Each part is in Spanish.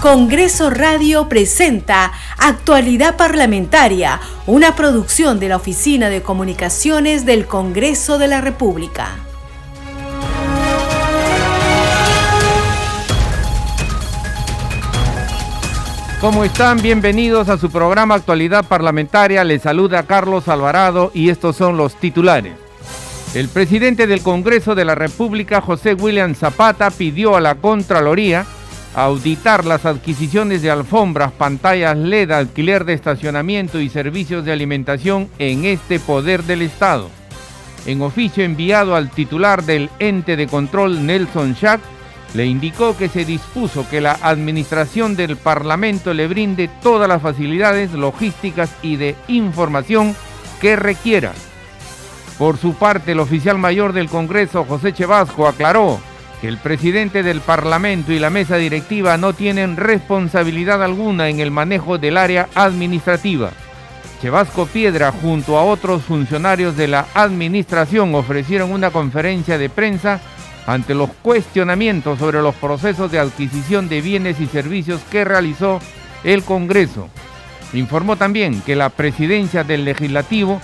Congreso Radio presenta Actualidad Parlamentaria, una producción de la Oficina de Comunicaciones del Congreso de la República. ¿Cómo están? Bienvenidos a su programa Actualidad Parlamentaria. Les saluda Carlos Alvarado y estos son los titulares. El presidente del Congreso de la República, José William Zapata, pidió a la Contraloría auditar las adquisiciones de alfombras, pantallas LED, alquiler de estacionamiento y servicios de alimentación en este poder del Estado. En oficio enviado al titular del ente de control Nelson Schack, le indicó que se dispuso que la administración del Parlamento le brinde todas las facilidades logísticas y de información que requiera. Por su parte, el oficial mayor del Congreso, José Chevasco, aclaró que el presidente del Parlamento y la mesa directiva no tienen responsabilidad alguna en el manejo del área administrativa. Chevasco Piedra junto a otros funcionarios de la administración ofrecieron una conferencia de prensa ante los cuestionamientos sobre los procesos de adquisición de bienes y servicios que realizó el Congreso. Informó también que la presidencia del legislativo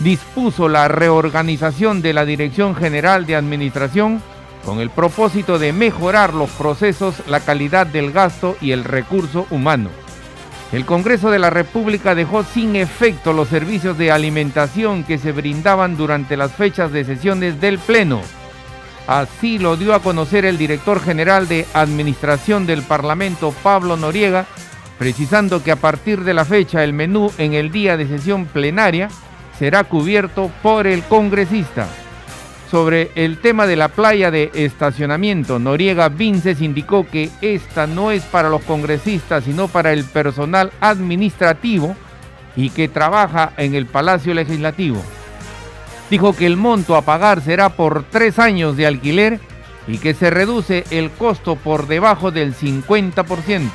dispuso la reorganización de la Dirección General de Administración con el propósito de mejorar los procesos, la calidad del gasto y el recurso humano. El Congreso de la República dejó sin efecto los servicios de alimentación que se brindaban durante las fechas de sesiones del Pleno. Así lo dio a conocer el director general de Administración del Parlamento, Pablo Noriega, precisando que a partir de la fecha el menú en el día de sesión plenaria será cubierto por el congresista. Sobre el tema de la playa de estacionamiento, Noriega Vinces indicó que esta no es para los congresistas, sino para el personal administrativo y que trabaja en el Palacio Legislativo. Dijo que el monto a pagar será por tres años de alquiler y que se reduce el costo por debajo del 50%.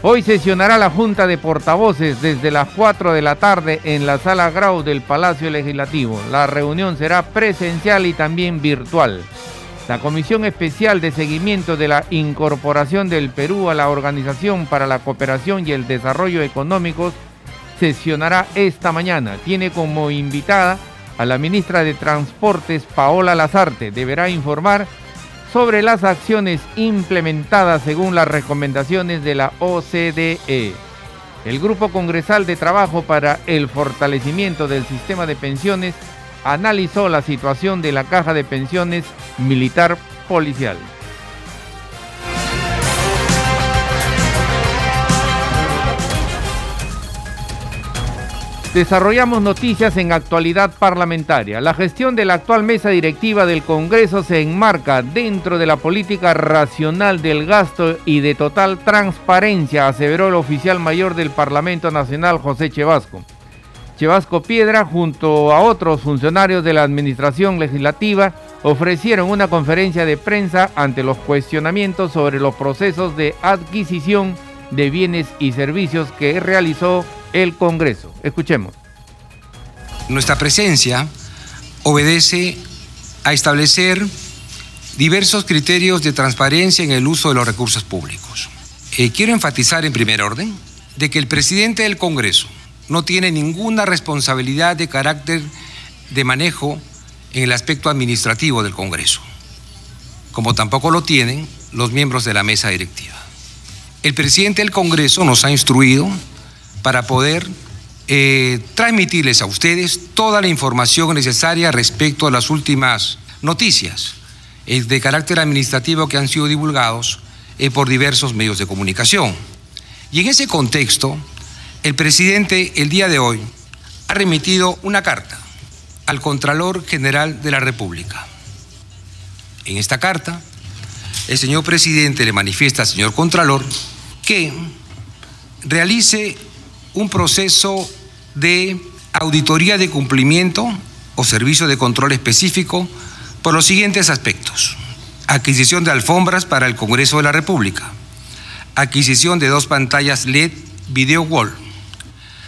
Hoy sesionará la Junta de Portavoces desde las 4 de la tarde en la Sala Grau del Palacio Legislativo. La reunión será presencial y también virtual. La Comisión Especial de Seguimiento de la Incorporación del Perú a la Organización para la Cooperación y el Desarrollo Económicos sesionará esta mañana. Tiene como invitada a la ministra de Transportes, Paola Lazarte. Deberá informar sobre las acciones implementadas según las recomendaciones de la OCDE. El Grupo Congresal de Trabajo para el Fortalecimiento del Sistema de Pensiones analizó la situación de la caja de pensiones militar policial. Desarrollamos noticias en actualidad parlamentaria. La gestión de la actual mesa directiva del Congreso se enmarca dentro de la política racional del gasto y de total transparencia, aseveró el oficial mayor del Parlamento Nacional, José Chevasco. Chevasco Piedra, junto a otros funcionarios de la Administración Legislativa, ofrecieron una conferencia de prensa ante los cuestionamientos sobre los procesos de adquisición de bienes y servicios que realizó el Congreso. Escuchemos. Nuestra presencia obedece a establecer diversos criterios de transparencia en el uso de los recursos públicos. Eh, quiero enfatizar en primer orden de que el presidente del Congreso no tiene ninguna responsabilidad de carácter de manejo en el aspecto administrativo del Congreso, como tampoco lo tienen los miembros de la mesa directiva. El presidente del Congreso nos ha instruido para poder eh, transmitirles a ustedes toda la información necesaria respecto a las últimas noticias eh, de carácter administrativo que han sido divulgados eh, por diversos medios de comunicación. Y en ese contexto, el presidente el día de hoy ha remitido una carta al Contralor General de la República. En esta carta, el señor presidente le manifiesta al señor Contralor que realice un proceso de auditoría de cumplimiento o servicio de control específico por los siguientes aspectos. Adquisición de alfombras para el Congreso de la República. Adquisición de dos pantallas LED Video Wall.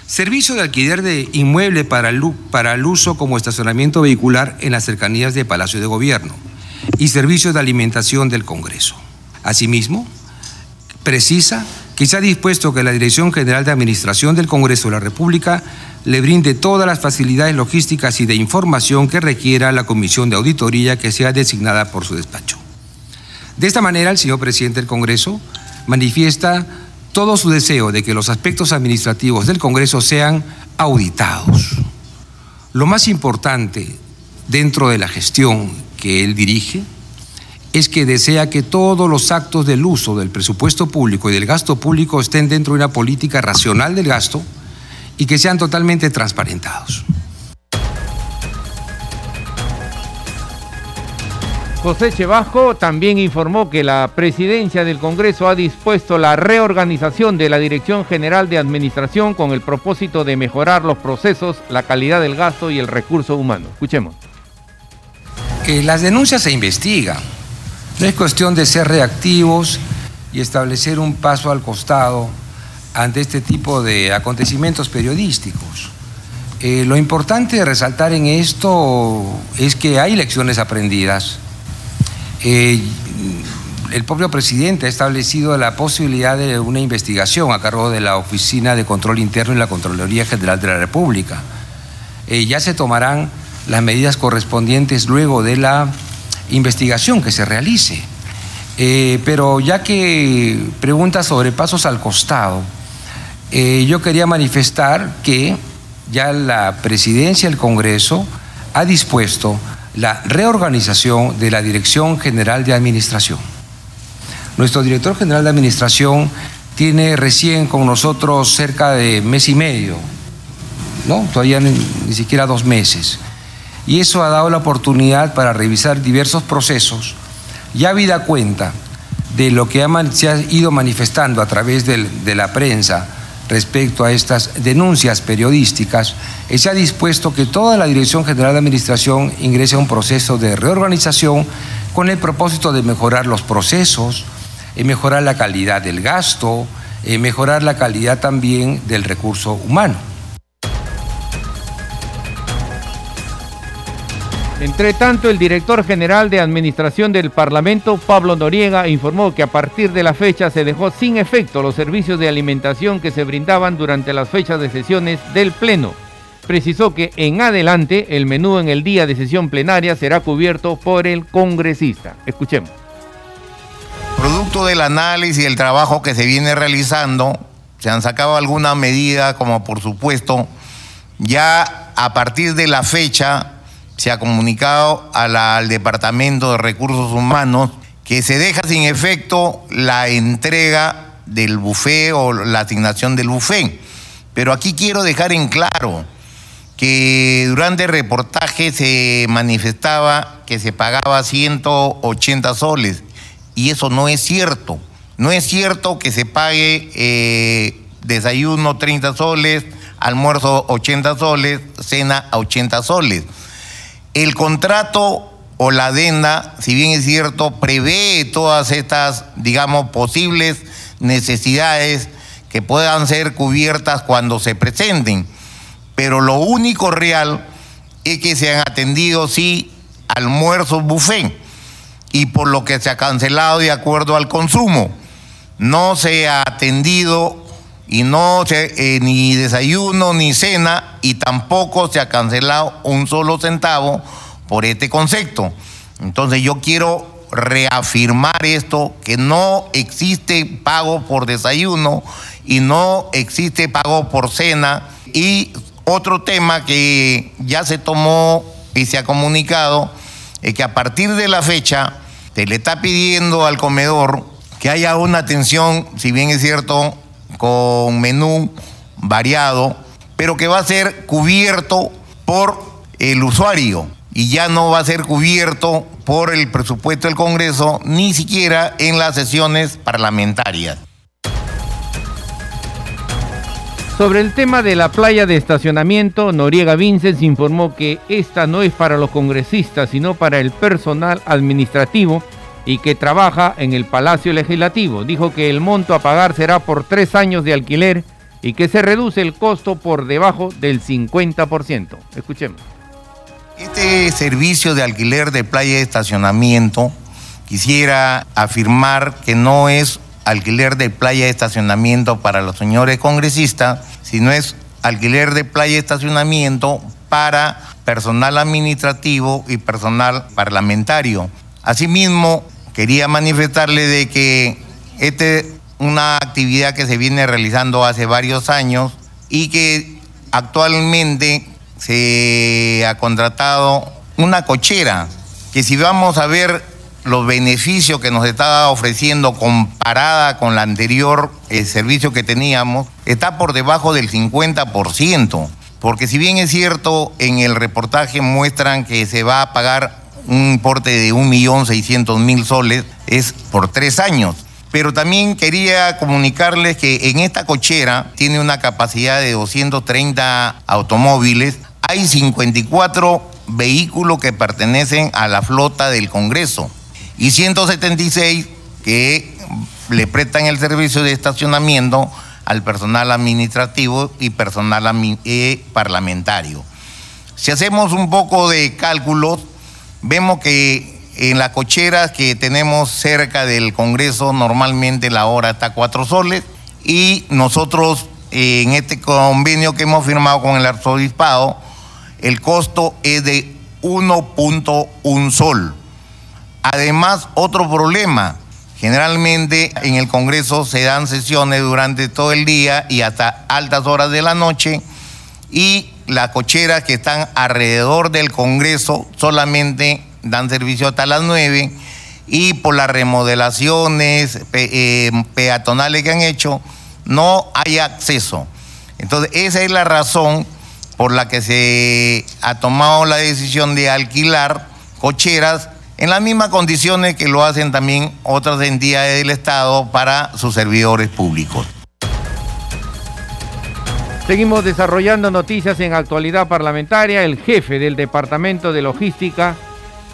Servicio de alquiler de inmueble para el, para el uso como estacionamiento vehicular en las cercanías del Palacio de Gobierno. Y servicio de alimentación del Congreso. Asimismo, precisa que dispuesto que la Dirección General de Administración del Congreso de la República le brinde todas las facilidades logísticas y de información que requiera la comisión de auditoría que sea designada por su despacho. De esta manera, el señor presidente del Congreso manifiesta todo su deseo de que los aspectos administrativos del Congreso sean auditados. Lo más importante dentro de la gestión que él dirige es que desea que todos los actos del uso del presupuesto público y del gasto público estén dentro de una política racional del gasto y que sean totalmente transparentados. José Chevasco también informó que la presidencia del Congreso ha dispuesto la reorganización de la Dirección General de Administración con el propósito de mejorar los procesos, la calidad del gasto y el recurso humano. Escuchemos. Que las denuncias se investigan. No es cuestión de ser reactivos y establecer un paso al costado ante este tipo de acontecimientos periodísticos. Eh, lo importante de resaltar en esto es que hay lecciones aprendidas eh, el propio presidente ha establecido la posibilidad de una investigación a cargo de la Oficina de Control Interno y la Contraloría General de la República. Eh, ya se tomarán las medidas correspondientes luego de la investigación que se realice. Eh, pero ya que pregunta sobre pasos al costado, yo quería manifestar que ya la presidencia del Congreso ha dispuesto la reorganización de la Dirección General de Administración. Nuestro director general de Administración tiene recién con nosotros cerca de mes y medio, ¿no? Todavía ni, siquiera dos meses. Y eso ha dado la oportunidad para revisar diversos procesos, ya habida cuenta de lo que se ha ido manifestando a través de la prensa respecto a estas denuncias periodísticas, se ha dispuesto que toda la Dirección General de Administración ingrese a un proceso de reorganización con el propósito de mejorar los procesos, y mejorar la calidad del gasto, y mejorar la calidad también del recurso humano. Entre tanto, el director general de Administración del Parlamento, Pablo Noriega, informó que a partir de la fecha se dejó sin efecto los servicios de alimentación que se brindaban durante las fechas de sesiones del Pleno. Precisó que en adelante el menú en el día de sesión plenaria será cubierto por el congresista. Escuchemos. Producto del análisis y el trabajo que se viene realizando, se han sacado algunas medidas, como por supuesto, ya a partir de la fecha se ha comunicado al Departamento de Recursos Humanos que se deja sin efecto la entrega del buffet o la asignación del buffet. Pero aquí quiero dejar en claro que durante el reportaje se manifestaba que se pagaba 180 soles y eso no es cierto. No es cierto que se pague eh, desayuno 30 soles, almuerzo 80 soles, cena a 80 soles. El contrato o la adenda, si bien es cierto, prevé todas estas, digamos, posibles necesidades que puedan ser cubiertas cuando se presenten. Pero lo único real es que se han atendido, sí, almuerzos buffet y por lo que se ha cancelado de acuerdo al consumo. No se ha atendido y no se, eh, ni desayuno ni cena y tampoco se ha cancelado un solo centavo por este concepto. Entonces yo quiero reafirmar esto, que no existe pago por desayuno y no existe pago por cena. Y otro tema que ya se tomó y se ha comunicado es que a partir de la fecha se le está pidiendo al comedor que haya una atención, si bien es cierto, con menú variado, pero que va a ser cubierto por el usuario y ya no va a ser cubierto por el presupuesto del Congreso, ni siquiera en las sesiones parlamentarias. Sobre el tema de la playa de estacionamiento, Noriega Vinces informó que esta no es para los congresistas, sino para el personal administrativo y que trabaja en el Palacio Legislativo. Dijo que el monto a pagar será por tres años de alquiler y que se reduce el costo por debajo del 50%. Escuchemos. Este servicio de alquiler de playa de estacionamiento quisiera afirmar que no es alquiler de playa de estacionamiento para los señores congresistas, sino es alquiler de playa de estacionamiento para personal administrativo y personal parlamentario. Asimismo, quería manifestarle de que esta es una actividad que se viene realizando hace varios años y que actualmente se ha contratado una cochera que si vamos a ver los beneficios que nos está ofreciendo comparada con la anterior eh, servicio que teníamos, está por debajo del 50%. Porque si bien es cierto, en el reportaje muestran que se va a pagar un importe de 1.600.000 soles, es por tres años. Pero también quería comunicarles que en esta cochera tiene una capacidad de 230 automóviles, hay 54 vehículos que pertenecen a la flota del Congreso y 176 que le prestan el servicio de estacionamiento al personal administrativo y personal eh, parlamentario. Si hacemos un poco de cálculos, vemos que en las cocheras que tenemos cerca del Congreso normalmente la hora está cuatro soles y nosotros eh, en este convenio que hemos firmado con el arzobispado, el costo es de 1.1 sol. Además, otro problema, generalmente en el Congreso se dan sesiones durante todo el día y hasta altas horas de la noche y las cocheras que están alrededor del Congreso solamente dan servicio hasta las 9 y por las remodelaciones eh, peatonales que han hecho no hay acceso. Entonces, esa es la razón por la que se ha tomado la decisión de alquilar cocheras en las mismas condiciones que lo hacen también otras entidades del Estado para sus servidores públicos. Seguimos desarrollando noticias en actualidad parlamentaria. El jefe del Departamento de Logística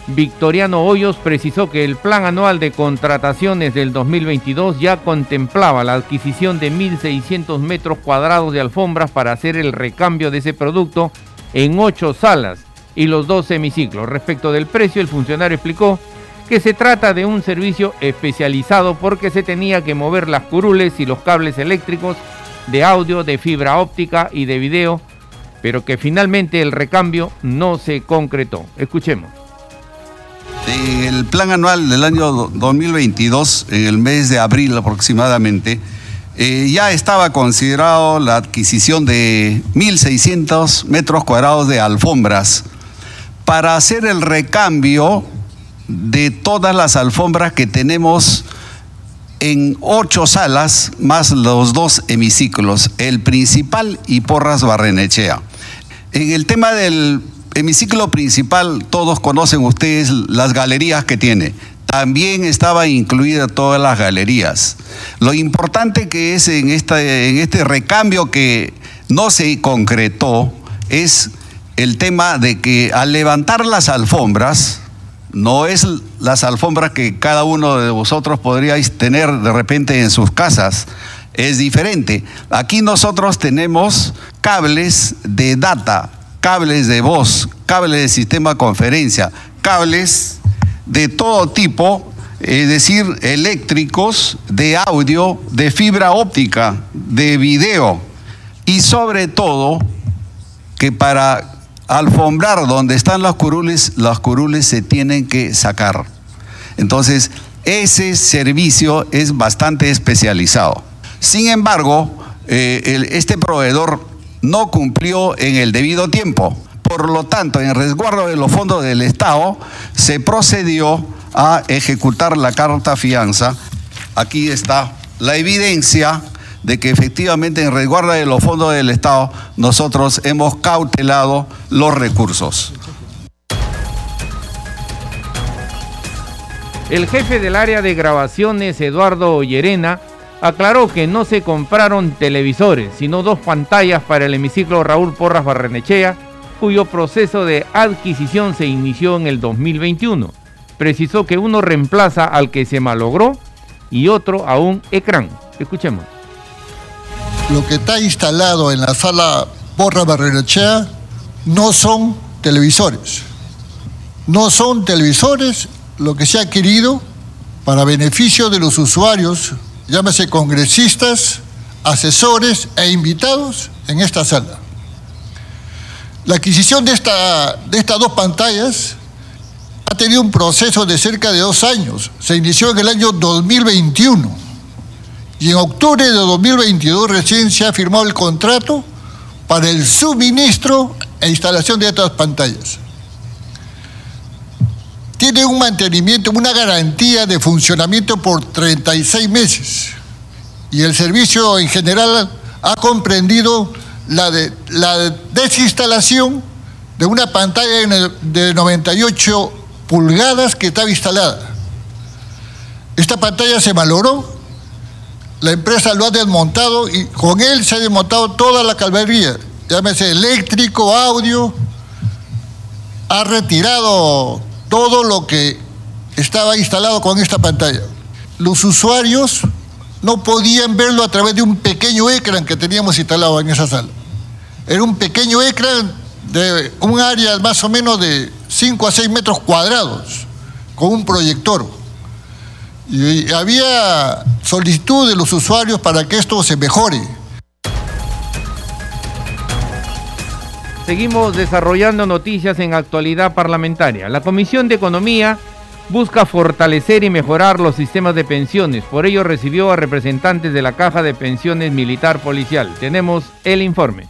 Victoriano Hoyos precisó que el plan anual de contrataciones del 2022 ya contemplaba la adquisición de 1.600 metros cuadrados de alfombras para hacer el recambio de ese producto en ocho salas y los dos semiciclos. Respecto del precio, el funcionario explicó que se trata de un servicio especializado porque se tenía que mover las curules y los cables eléctricos de audio, de fibra óptica y de video, pero que finalmente el recambio no se concretó. Escuchemos. En el plan anual del año 2022, en el mes de abril aproximadamente, eh, ya estaba considerado la adquisición de 1.600 metros cuadrados de alfombras para hacer el recambio de todas las alfombras que tenemos en ocho salas, más los dos hemiciclos, el principal y Porras Barrenechea. En el tema del hemiciclo principal, todos conocen ustedes las galerías que tiene. También estaba incluida todas las galerías. Lo importante que es en, esta, en este recambio que no se concretó es el tema de que al levantar las alfombras, no es las alfombras que cada uno de vosotros podríais tener de repente en sus casas, es diferente. Aquí nosotros tenemos cables de data, cables de voz, cables de sistema de conferencia, cables de todo tipo, es decir, eléctricos, de audio, de fibra óptica, de video y sobre todo que para alfombrar donde están las curules, las curules se tienen que sacar. Entonces, ese servicio es bastante especializado. Sin embargo, eh, este proveedor no cumplió en el debido tiempo. Por lo tanto, en resguardo de los fondos del Estado, se procedió a ejecutar la carta fianza. Aquí está la evidencia de que efectivamente en resguardo de los fondos del Estado nosotros hemos cautelado los recursos. El jefe del área de grabaciones, Eduardo Llerena, aclaró que no se compraron televisores, sino dos pantallas para el hemiciclo Raúl Porras Barrenechea, cuyo proceso de adquisición se inició en el 2021. Precisó que uno reemplaza al que se malogró y otro a un ecrán. Escuchemos. Lo que está instalado en la sala Porras Barrenechea no son televisores. No son televisores lo que se ha querido para beneficio de los usuarios llámese congresistas, asesores e invitados en esta sala. La adquisición de, esta, de estas dos pantallas ha tenido un proceso de cerca de dos años. Se inició en el año 2021 y en octubre de 2022 recién se ha firmado el contrato para el suministro e instalación de estas pantallas. Tiene un mantenimiento, una garantía de funcionamiento por 36 meses y el servicio en general ha comprendido la, la desinstalación de una pantalla de 98 pulgadas que estaba instalada. Esta pantalla se valoró, la empresa lo ha desmontado y con él se ha desmontado toda la calvería, llámese eléctrico, audio, ha retirado todo lo que estaba instalado con esta pantalla. Los usuarios no podían verlo a través de un pequeño ecran que teníamos instalado en esa sala. Era un pequeño ecran de un área más o menos de 5 a 6 metros cuadrados, con un proyector. Y había solicitud de los usuarios para que esto se mejore. Seguimos desarrollando noticias en actualidad parlamentaria. La Comisión de Economía busca fortalecer y mejorar los sistemas de pensiones. Por ello recibió a representantes de la Caja de Pensiones Militar Policial. Tenemos el informe.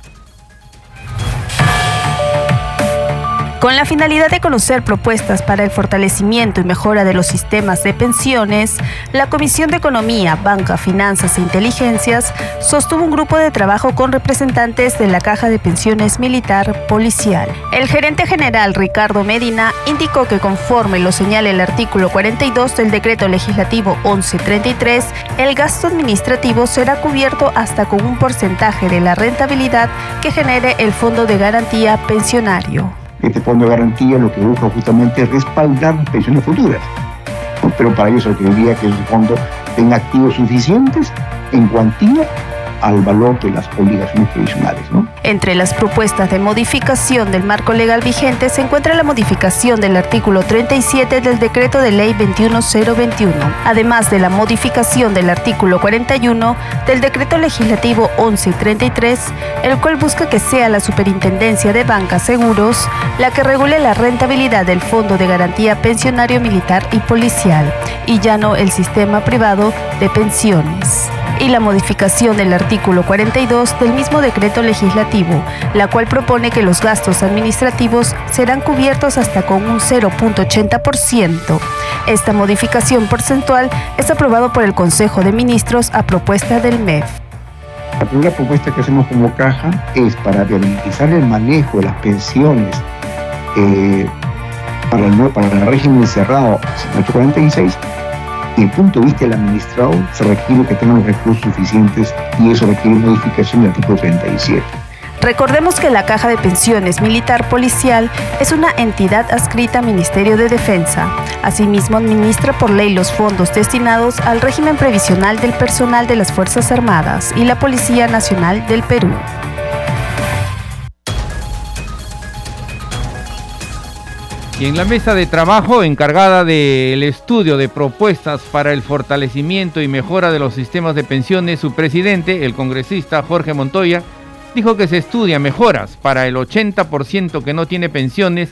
Con la finalidad de conocer propuestas para el fortalecimiento y mejora de los sistemas de pensiones, la Comisión de Economía, Banca, Finanzas e Inteligencias sostuvo un grupo de trabajo con representantes de la Caja de Pensiones Militar Policial. El gerente general Ricardo Medina indicó que conforme lo señala el artículo 42 del decreto legislativo 1133, el gasto administrativo será cubierto hasta con un porcentaje de la rentabilidad que genere el Fondo de Garantía Pensionario. Este fondo de garantía lo que busca justamente es respaldar pensiones futuras. Pero para ello se requeriría que ese fondo tenga activos suficientes en cuantía al valor de las obligaciones previsionales. ¿no? Entre las propuestas de modificación del marco legal vigente se encuentra la modificación del artículo 37 del decreto de ley 21021, además de la modificación del artículo 41 del decreto legislativo 1133, el cual busca que sea la Superintendencia de Bancas Seguros la que regule la rentabilidad del Fondo de Garantía Pensionario Militar y Policial, y ya no el sistema privado de pensiones y la modificación del artículo 42 del mismo decreto legislativo, la cual propone que los gastos administrativos serán cubiertos hasta con un 0.80%. Esta modificación porcentual es aprobado por el Consejo de Ministros a propuesta del MEF. La primera propuesta que hacemos como caja es para garantizar el manejo de las pensiones eh, para, el, para el régimen cerrado 846 desde el punto de vista del administrado, se requiere que tengan recursos suficientes y eso requiere modificación del artículo 37. Recordemos que la Caja de Pensiones Militar Policial es una entidad adscrita al Ministerio de Defensa. Asimismo, administra por ley los fondos destinados al régimen previsional del personal de las Fuerzas Armadas y la Policía Nacional del Perú. Y en la mesa de trabajo encargada del estudio de propuestas para el fortalecimiento y mejora de los sistemas de pensiones, su presidente, el congresista Jorge Montoya, dijo que se estudia mejoras para el 80% que no tiene pensiones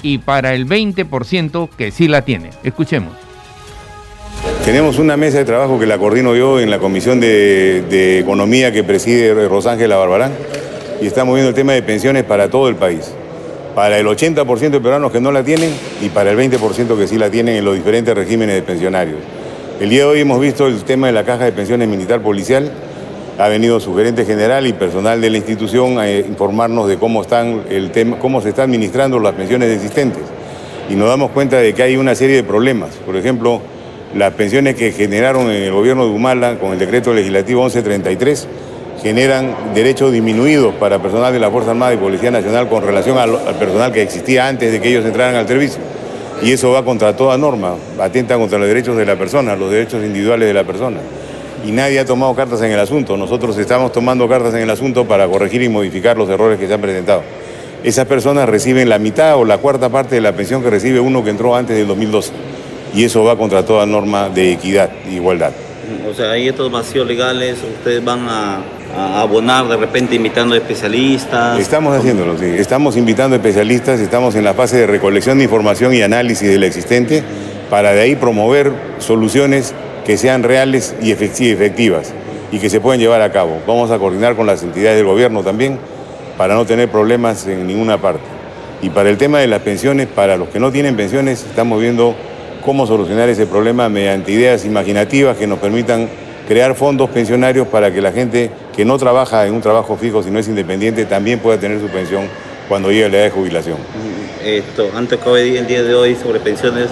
y para el 20% que sí la tiene. Escuchemos. Tenemos una mesa de trabajo que la coordino yo en la Comisión de, Economía que preside Rosángela Barbarán y estamos viendo el tema de pensiones para todo el país para el 80% de peruanos que no la tienen y para el 20% que sí la tienen en los diferentes regímenes de pensionarios. El día de hoy hemos visto el tema de la caja de pensiones militar policial. Ha venido su gerente general y personal de la institución a informarnos de cómo, están el tema, cómo se están administrando las pensiones existentes. Y nos damos cuenta de que hay una serie de problemas. Por ejemplo, las pensiones que generaron en el gobierno de Humala con el decreto legislativo 1133 generan derechos disminuidos para personal de la Fuerza Armada y Policía Nacional con relación al, personal que existía antes de que ellos entraran al servicio. Y eso va contra toda norma, atenta contra los derechos de la persona, los derechos individuales de la persona. Y nadie ha tomado cartas en el asunto. Nosotros estamos tomando cartas en el asunto para corregir y modificar los errores que se han presentado. Esas personas reciben la mitad o la cuarta parte de la pensión que recibe uno que entró antes del 2012. Y eso va contra toda norma de equidad e igualdad. O sea, hay estos vacíos legales, ustedes van a, abonar de repente invitando especialistas. Estamos haciéndolo, sí. Estamos invitando especialistas, estamos en la fase de recolección de información y análisis de lo existente para de ahí promover soluciones que sean reales y efectivas y que se puedan llevar a cabo. Vamos a coordinar con las entidades del gobierno también para no tener problemas en ninguna parte. Y para el tema de las pensiones, para los que no tienen pensiones, estamos viendo cómo solucionar ese problema mediante ideas imaginativas que nos permitan crear fondos pensionarios para que la gente que no trabaja en un trabajo fijo, sino es independiente, también pueda tener su pensión cuando llegue la edad de jubilación. Esto, antes que el día de hoy sobre pensiones,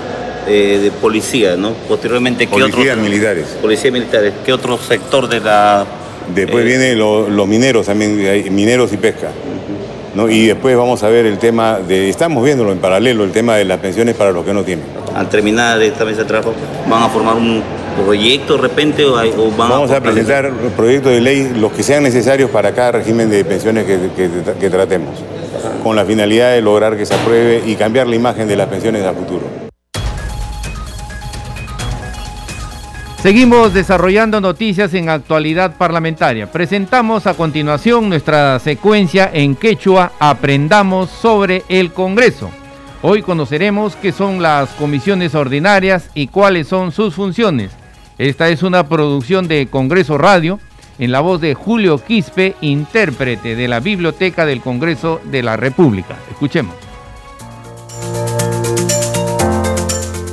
eh, de policía, ¿no? Posteriormente, ¿qué Policías militares. Policías militares. ¿Qué otro sector de la...? Después eh, vienen los mineros también, mineros y pesca. ¿no? Y después vamos a ver el tema de, estamos viéndolo en paralelo, el tema de las pensiones para los que no tienen. Al terminar esta mesa de trabajo, ¿van a formar un proyecto de repente o, van Vamos a, presentar proyectos de ley, los que sean necesarios para cada régimen de pensiones que tratemos, con la finalidad de lograr que se apruebe y cambiar la imagen de las pensiones a futuro. Seguimos desarrollando noticias en actualidad parlamentaria. Presentamos a continuación nuestra secuencia en quechua Aprendamos sobre el Congreso. Hoy conoceremos qué son las comisiones ordinarias y cuáles son sus funciones. Esta es una producción de Congreso Radio en la voz de Julio Quispe, intérprete de la Biblioteca del Congreso de la República. Escuchemos.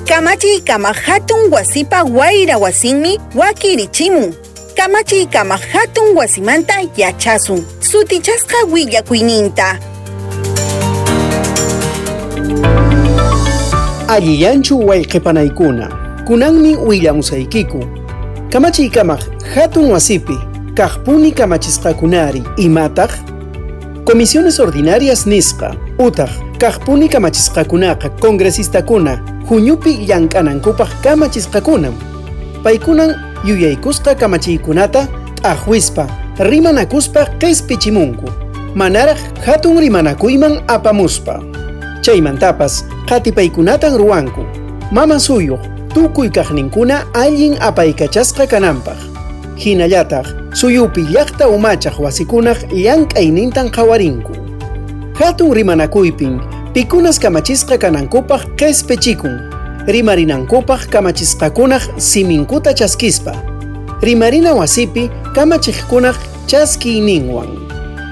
Kamachi kama hatun wasipa waira wasinmi wakirichimun. Kamachi kama hatun wasimanta yachasun. Sutichasqa willakuyninta. Alliyanchu wayqipanaykuna. Kunanmi willamusaykiku. Kamachi kama hatun wasipi. Kajpuni kamachisqakunari. Imataq Comisiones ordinarias nisqa. Utaq kajpuni kamachisqakunaqa congresistakuna huñupi llank'anankupaq kamachisqakunam paykunan yuyaykusqa kamachiykunata t'aqwispa rimanakuspa q'ispichimunku manaraq hatun rimanakuyman apamuspa chaymantapas qatipaykunatan ruwanku mama suyuq tukuy kaqninkuna allin apaykachasqa kananpaq. Hinallataq suyupi llaqta umachaq wasikunaq llank'aynintan qhawarinku hatun rimanakuypin pikunas kamachisqa kanankupaq qespechikun rimarinankupaq kamachisqakunaq siminkuta chaskispa. Rimarina wasipi kamachiqkunaq chaskiyninwan.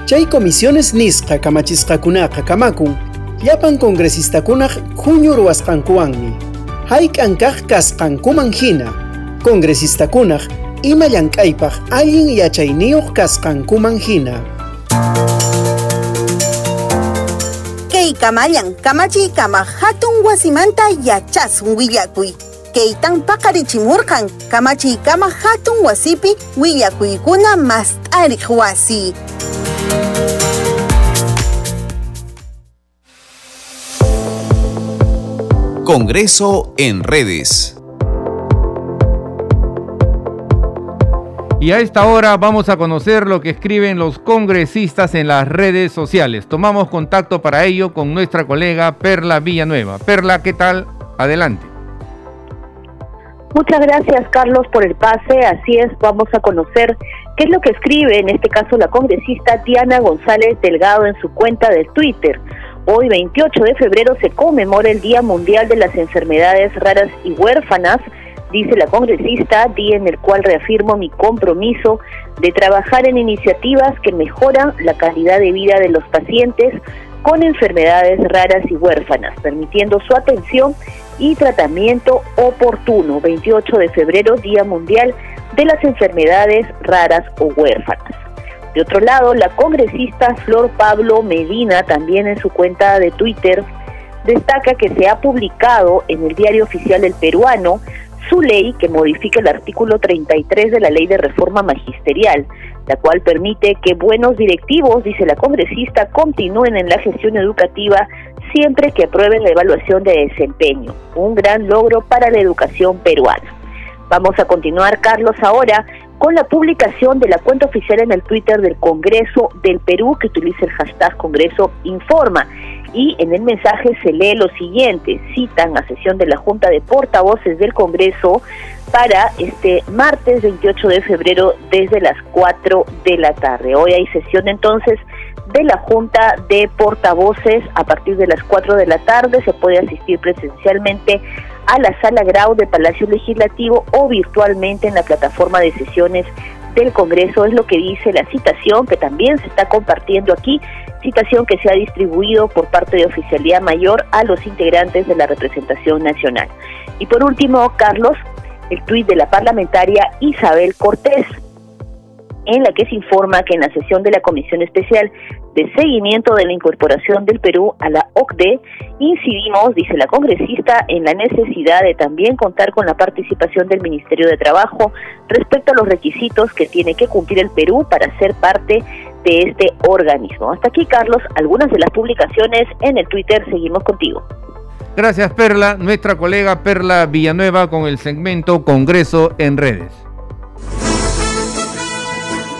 Chay comisiones nisqa kamachisqakunaqa kamakun llapan congresistakuna junio ruwasqankuwanmi hayk'an kaq kasqankuman hina congresistakuna ima llank'aypaq allin yachayniyuq kasqankuman hina kamayan kamachi kama hatun wasimanta yachasun willakuy. Kaytan paqarichimurqan kamachi kama hatun wasipi willakuykuna mast'ariq wasi Congreso en redes. Y a esta hora vamos a conocer lo que escriben los congresistas en las redes sociales. Tomamos contacto para ello con nuestra colega Perla Villanueva. Perla, ¿qué tal? Adelante. Muchas gracias Carlos por el pase. Así es, vamos a conocer qué es lo que escribe en este caso la congresista Diana González Delgado en su cuenta de Twitter. Hoy 28 de febrero se conmemora el Día Mundial de las Enfermedades Raras y Huérfanas dice la congresista, día en el cual reafirmo mi compromiso de trabajar en iniciativas que mejoran la calidad de vida de los pacientes con enfermedades raras y huérfanas, permitiendo su atención y tratamiento oportuno. 28 de febrero, Día Mundial de las Enfermedades Raras o Huérfanas. De otro lado, la congresista Flor Pablo Medina, también en su cuenta de Twitter, destaca que se ha publicado en el diario oficial del peruano su ley que modifica el artículo 33 de la Ley de Reforma Magisterial, la cual permite que buenos directivos, dice la congresista, continúen en la gestión educativa siempre que aprueben la evaluación de desempeño, un gran logro para la educación peruana. Vamos a continuar, Carlos, ahora con la publicación de la cuenta oficial en el Twitter del Congreso del Perú que utiliza el hashtag Congreso Informa y en el mensaje se lee lo siguiente, citan a sesión de la Junta de Portavoces del Congreso para este martes 28 de febrero desde las 4 de la tarde. Hoy hay sesión entonces de la Junta de Portavoces a partir de las 4 de la tarde. Se puede asistir presencialmente a la sala Grau de Palacio Legislativo o virtualmente en la plataforma de sesiones del Congreso. Es lo que dice la citación que también se está compartiendo aquí citación que se ha distribuido por parte de Oficialía Mayor a los integrantes de la representación nacional. Y por último, Carlos, el tuit de la parlamentaria Isabel Cortés, en la que se informa que en la sesión de la Comisión Especial de Seguimiento de la Incorporación del Perú a la OCDE, incidimos, dice la congresista, en la necesidad de también contar con la participación del Ministerio de Trabajo respecto a los requisitos que tiene que cumplir el Perú para ser parte de este organismo. Hasta aquí, Carlos, algunas de las publicaciones en el Twitter. Seguimos contigo. Gracias, Perla. Nuestra colega Perla Villanueva con el segmento Congreso en redes.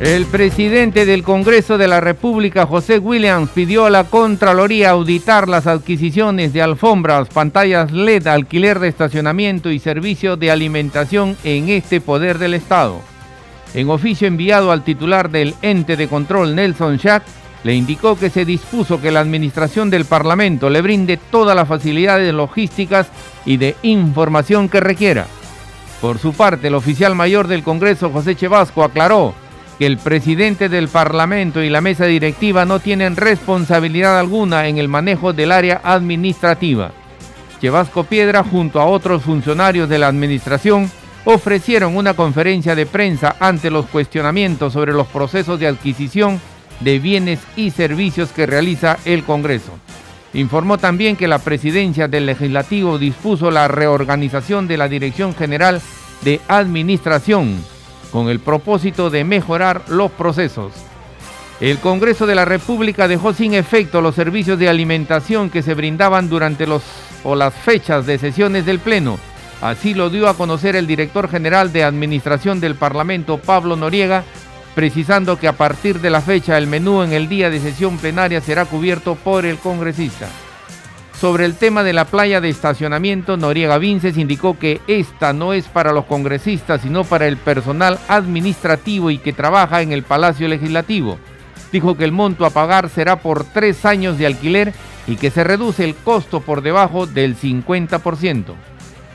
El presidente del Congreso de la República, José Williams, pidió a la Contraloría auditar las adquisiciones de alfombras, pantallas LED, alquiler de estacionamiento y servicio de alimentación en este poder del Estado. En oficio enviado al titular del ente de control, Nelson Schack, le indicó que se dispuso que la administración del Parlamento le brinde todas las facilidades logísticas y de información que requiera. Por su parte, el oficial mayor del Congreso, José Chevasco, aclaró que el presidente del Parlamento y la mesa directiva no tienen responsabilidad alguna en el manejo del área administrativa. Chevasco Piedra, junto a otros funcionarios de la administración, ofrecieron una conferencia de prensa ante los cuestionamientos sobre los procesos de adquisición de bienes y servicios que realiza el Congreso. Informó también que la presidencia del legislativo dispuso la reorganización de la Dirección General de Administración con el propósito de mejorar los procesos. El Congreso de la República dejó sin efecto los servicios de alimentación que se brindaban durante los o las fechas de sesiones del Pleno. Así lo dio a conocer el director general de Administración del Parlamento, Pablo Noriega, precisando que a partir de la fecha el menú en el día de sesión plenaria será cubierto por el congresista. Sobre el tema de la playa de estacionamiento, Noriega Vinces indicó que esta no es para los congresistas, sino para el personal administrativo y que trabaja en el Palacio Legislativo. Dijo que el monto a pagar será por tres años de alquiler y que se reduce el costo por debajo del 50%.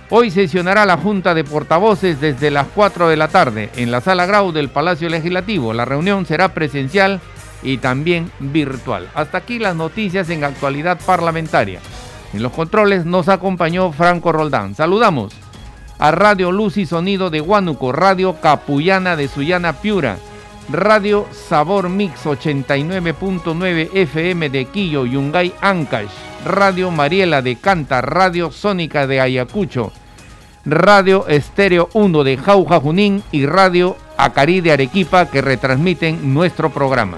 Hoy sesionará la Junta de Portavoces desde las 4 de la tarde en la Sala Grau del Palacio Legislativo. La reunión será presencial y también virtual. Hasta aquí las noticias en actualidad parlamentaria. En los controles nos acompañó Franco Roldán. Saludamos a Radio Luz y Sonido de Huánuco, Radio Capullana de Sullana Piura, Radio Sabor Mix 89.9 FM de Quillo, Yungay Ancash, Radio Mariela de Canta, Radio Sónica de Ayacucho, Radio Estéreo 1 de Jauja Junín y Radio Acari de Arequipa que retransmiten nuestro programa.